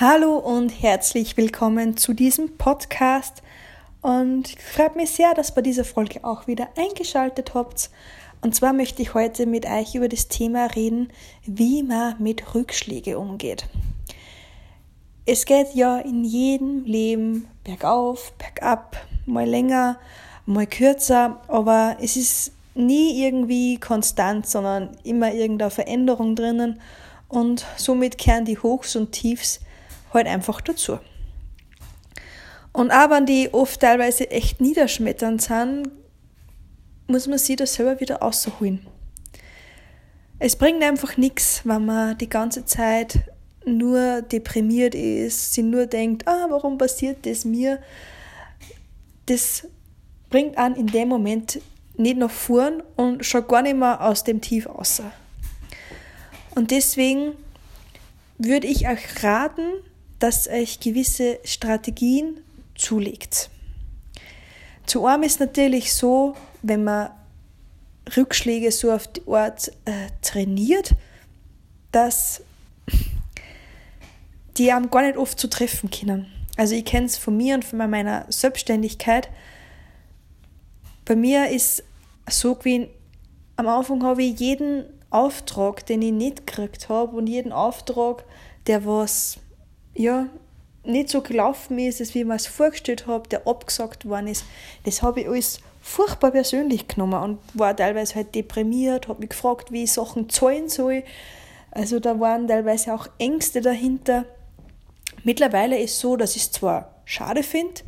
Hallo und herzlich willkommen zu diesem Podcast. Und freut mich sehr, dass bei dieser Folge auch wieder eingeschaltet habt. Und zwar möchte ich heute mit euch über das Thema reden, wie man mit Rückschlägen umgeht. Es geht ja in jedem Leben bergauf, bergab, mal länger, mal kürzer, aber es ist nie irgendwie konstant, sondern immer irgendeine Veränderung drinnen und somit kehren die Hochs und Tiefs halt einfach dazu. Und auch wenn die oft teilweise echt niederschmetternd sind, muss man sie da selber wieder rausholen. Es bringt einfach nichts, wenn man die ganze Zeit nur deprimiert ist, sie nur denkt, ah, warum passiert das mir? Das bringt an in dem Moment nicht nach vorn und schon gar nicht mehr aus dem Tief raus. Und deswegen würde ich euch raten, dass euch gewisse Strategien zulegt. Zu einem ist natürlich so, wenn man Rückschläge so auf die Art äh, trainiert, dass die einem gar nicht oft zu treffen können. Also ich kenne es von mir und von meiner Selbstständigkeit. Bei mir ist so gewesen, am Anfang habe ich jeden Auftrag, den ich nicht gekriegt habe und jeden Auftrag, der was ja nicht so gelaufen ist, wie ich mir es vorgestellt habe, der abgesagt worden ist, das habe ich alles furchtbar persönlich genommen und war teilweise halt deprimiert, habe mich gefragt, wie ich Sachen zahlen soll. Also da waren teilweise auch Ängste dahinter. Mittlerweile ist es so, dass ich es zwar schade finde,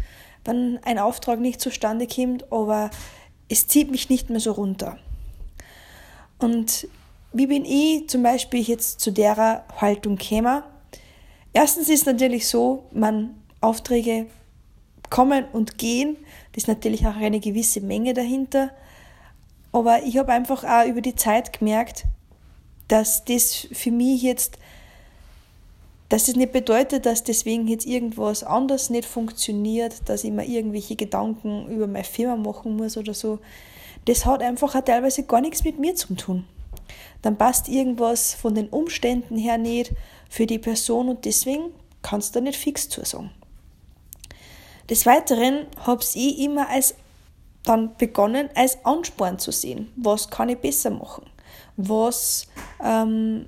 wenn ein Auftrag nicht zustande kommt, aber es zieht mich nicht mehr so runter. Und wie bin ich zum Beispiel jetzt zu der Haltung gekommen? Erstens ist natürlich so, man Aufträge kommen und gehen. Das ist natürlich auch eine gewisse Menge dahinter. Aber ich habe einfach auch über die Zeit gemerkt, dass das für mich jetzt, dass das nicht bedeutet, dass deswegen jetzt irgendwas anders nicht funktioniert, dass ich mir irgendwelche Gedanken über meine Firma machen muss oder so. Das hat einfach auch teilweise gar nichts mit mir zu tun. Dann passt irgendwas von den Umständen her nicht für die Person und deswegen kannst du nicht fix zusagen. Des Weiteren habe ich immer als dann begonnen, als Ansporn zu sehen. Was kann ich besser machen? Was ähm,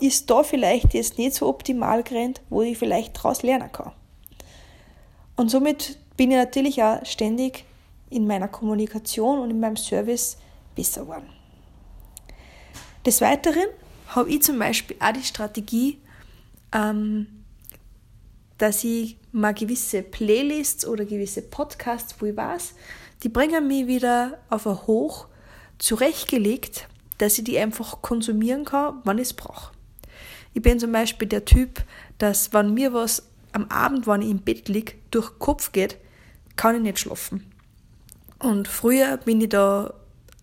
ist da vielleicht jetzt nicht so optimal gerannt, wo ich vielleicht daraus lernen kann? Und somit bin ich natürlich auch ständig in meiner Kommunikation und in meinem Service besser geworden. Des Weiteren habe ich zum Beispiel auch die Strategie, ähm, dass ich mal gewisse Playlists oder gewisse Podcasts, wo ich weiß, die bringen mich wieder auf ein Hoch zurechtgelegt, dass ich die einfach konsumieren kann, wann ich es brauche. Ich bin zum Beispiel der Typ, dass wenn mir was am Abend, wenn ich im Bett liege, durch den Kopf geht, kann ich nicht schlafen. Und früher bin ich da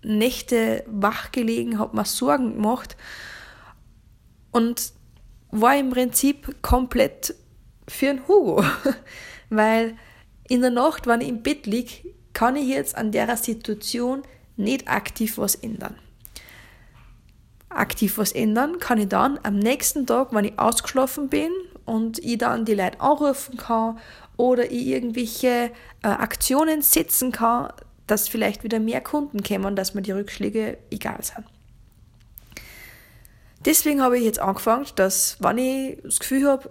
Nächte wach gelegen, habe mir Sorgen gemacht und war im Prinzip komplett für einen Hugo. Weil in der Nacht, wenn ich im Bett liege, kann ich jetzt an der Situation nicht aktiv was ändern. Aktiv was ändern kann ich dann am nächsten Tag, wenn ich ausgeschlafen bin und ich dann die Leute anrufen kann oder ich irgendwelche äh, Aktionen setzen kann, dass vielleicht wieder mehr Kunden kommen, dass mir die Rückschläge egal sind. Deswegen habe ich jetzt angefangen, dass, wenn ich das Gefühl habe,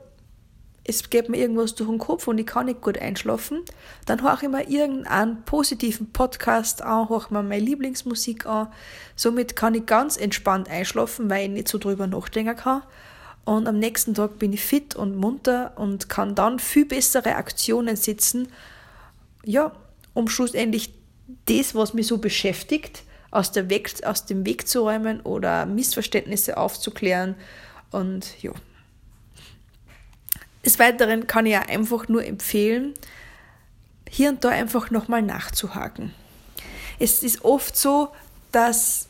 es geht mir irgendwas durch den Kopf und ich kann nicht gut einschlafen, dann höre ich mir irgendeinen positiven Podcast an, höre mir meine Lieblingsmusik an. Somit kann ich ganz entspannt einschlafen, weil ich nicht so drüber nachdenken kann. Und am nächsten Tag bin ich fit und munter und kann dann viel bessere Aktionen setzen, ja, um schlussendlich das, was mich so beschäftigt, aus, der Weg, aus dem Weg zu räumen oder Missverständnisse aufzuklären. Und ja. Des Weiteren kann ich ja einfach nur empfehlen, hier und da einfach nochmal nachzuhaken. Es ist oft so, dass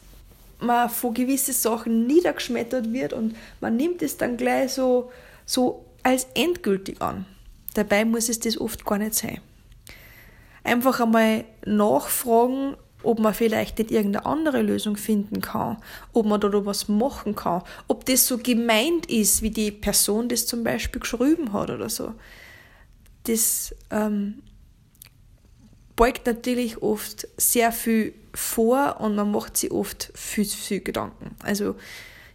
man vor gewisse Sachen niedergeschmettert wird und man nimmt es dann gleich so, so als endgültig an. Dabei muss es das oft gar nicht sein. Einfach einmal nachfragen, ob man vielleicht nicht irgendeine andere Lösung finden kann, ob man da was machen kann, ob das so gemeint ist, wie die Person das zum Beispiel geschrieben hat oder so. Das ähm, beugt natürlich oft sehr viel vor und man macht sich oft viel, viel Gedanken. Also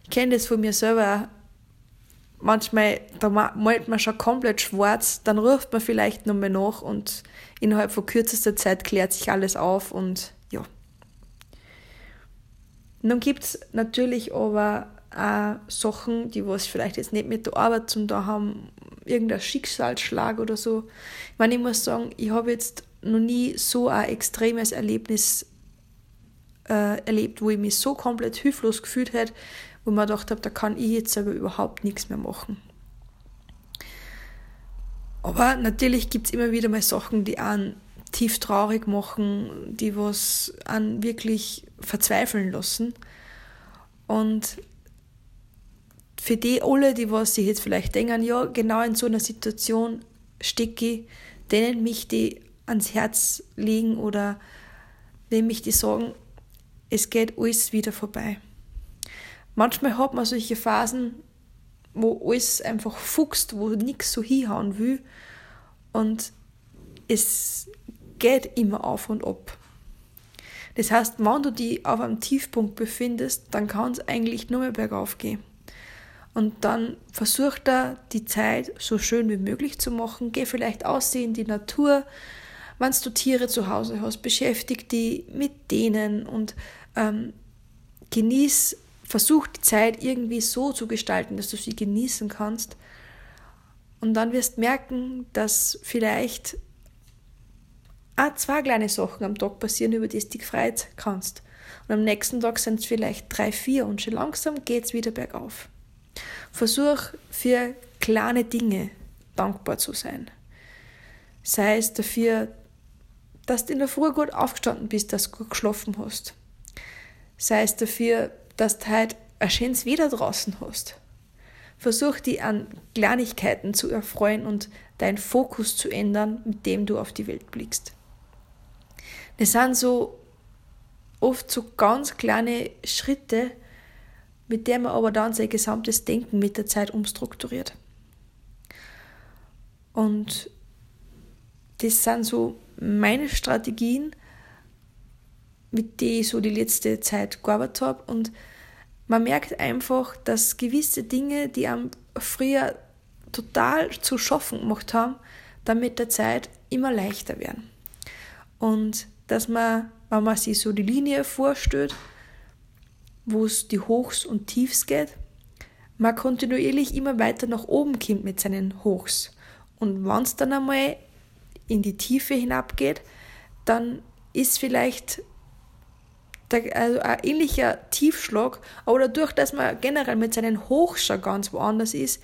ich kenne das von mir selber. Manchmal, da malt man schon komplett schwarz, dann ruft man vielleicht nochmal nach und innerhalb von kürzester Zeit klärt sich alles auf und. Nun gibt es natürlich aber auch Sachen, die was vielleicht jetzt nicht mit der Arbeit zum da haben, irgendein Schicksalsschlag oder so. Ich meine, ich muss sagen, ich habe jetzt noch nie so ein extremes Erlebnis äh, erlebt, wo ich mich so komplett hilflos gefühlt hätte, wo ich mir gedacht habe, da kann ich jetzt aber überhaupt nichts mehr machen. Aber natürlich gibt es immer wieder mal Sachen, die einen tief traurig machen, die was an wirklich verzweifeln lassen. Und für die alle, die was sich jetzt vielleicht denken, ja, genau in so einer Situation stecke ich, denen mich die ans Herz legen oder denen mich die sagen, es geht alles wieder vorbei. Manchmal hat man solche Phasen, wo alles einfach fuchst, wo nichts so hinhauen will und es geht immer auf und ab. Das heißt, wenn du dich auf einem Tiefpunkt befindest, dann kann es eigentlich nur mehr bergauf gehen. Und dann versuch da die Zeit so schön wie möglich zu machen. Geh vielleicht aussehen in die Natur. Wenn du Tiere zu Hause hast, beschäftig dich mit denen und ähm, genieß, versuch die Zeit irgendwie so zu gestalten, dass du sie genießen kannst. Und dann wirst merken, dass vielleicht auch zwei kleine Sachen am Tag passieren, über die du dich freut kannst. Und am nächsten Tag sind es vielleicht drei, vier und schon langsam geht es wieder bergauf. Versuch für kleine Dinge dankbar zu sein. Sei es dafür, dass du in der Früh gut aufgestanden bist, dass du gut geschlafen hast. Sei es dafür, dass du heute ein schönes Wetter draußen hast. Versuch dich an Kleinigkeiten zu erfreuen und deinen Fokus zu ändern, mit dem du auf die Welt blickst. Das sind so oft so ganz kleine Schritte, mit denen man aber dann sein gesamtes Denken mit der Zeit umstrukturiert. Und das sind so meine Strategien, mit denen ich so die letzte Zeit gearbeitet habe. Und man merkt einfach, dass gewisse Dinge, die am früher total zu schaffen gemacht haben, dann mit der Zeit immer leichter werden. Und dass man, wenn man sich so die Linie vorstellt, wo es die Hochs und Tiefs geht, man kontinuierlich immer weiter nach oben kommt mit seinen Hochs. Und wenn es dann einmal in die Tiefe hinabgeht, dann ist vielleicht der, also ein ähnlicher Tiefschlag, aber dadurch, dass man generell mit seinen Hochs schon ganz woanders ist,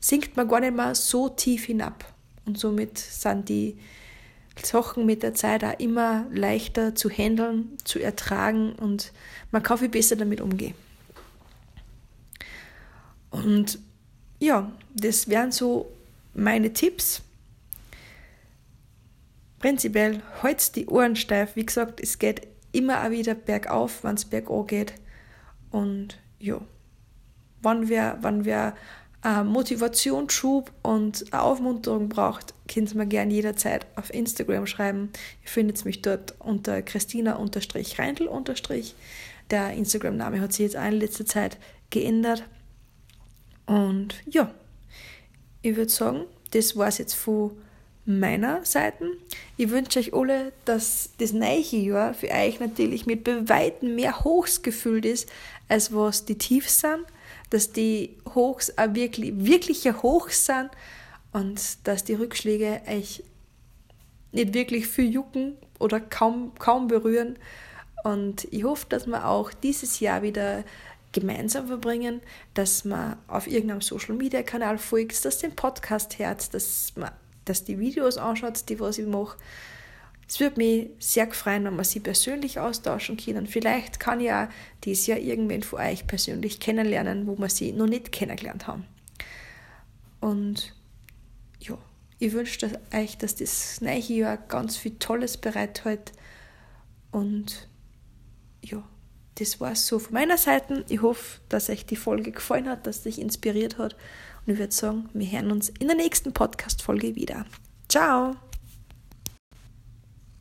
sinkt man gar nicht mehr so tief hinab. Und somit sind die Sachen mit der Zeit auch immer leichter zu handeln, zu ertragen und man kann viel besser damit umgehen. Und ja, das wären so meine Tipps. Prinzipiell halt die Ohren steif. Wie gesagt, es geht immer auch wieder bergauf, wenn es bergab geht. Und ja, wann wir, wann wir äh, Motivationsschub und Aufmunterung braucht, könnt ihr mir gerne jederzeit auf Instagram schreiben. Ihr findet mich dort unter Christina-Reindl- Der Instagram-Name hat sich jetzt auch in letzter Zeit geändert. Und ja, ich würde sagen, das war es jetzt von meiner Seite. Ich wünsche euch alle, dass das neue Jahr für euch natürlich mit weitem mehr Hochs gefüllt ist, als was die Tiefs sind dass die Hochs auch wirklich, wirkliche Hochs sind und dass die Rückschläge euch nicht wirklich viel jucken oder kaum, kaum berühren. Und ich hoffe, dass wir auch dieses Jahr wieder gemeinsam verbringen, dass man auf irgendeinem Social Media Kanal folgt, dass den Podcast hört, dass man dass die Videos anschaut, die was ich mache es würde mich sehr freuen, wenn wir sie persönlich austauschen können. Vielleicht kann ich auch dieses Jahr irgendwen von euch persönlich kennenlernen, wo wir sie noch nicht kennengelernt haben. Und ja, ich wünsche euch, dass das neue Jahr ganz viel Tolles bereithält Und ja, das war es so von meiner Seite. Ich hoffe, dass euch die Folge gefallen hat, dass dich inspiriert hat. Und ich würde sagen, wir hören uns in der nächsten Podcast-Folge wieder. Ciao!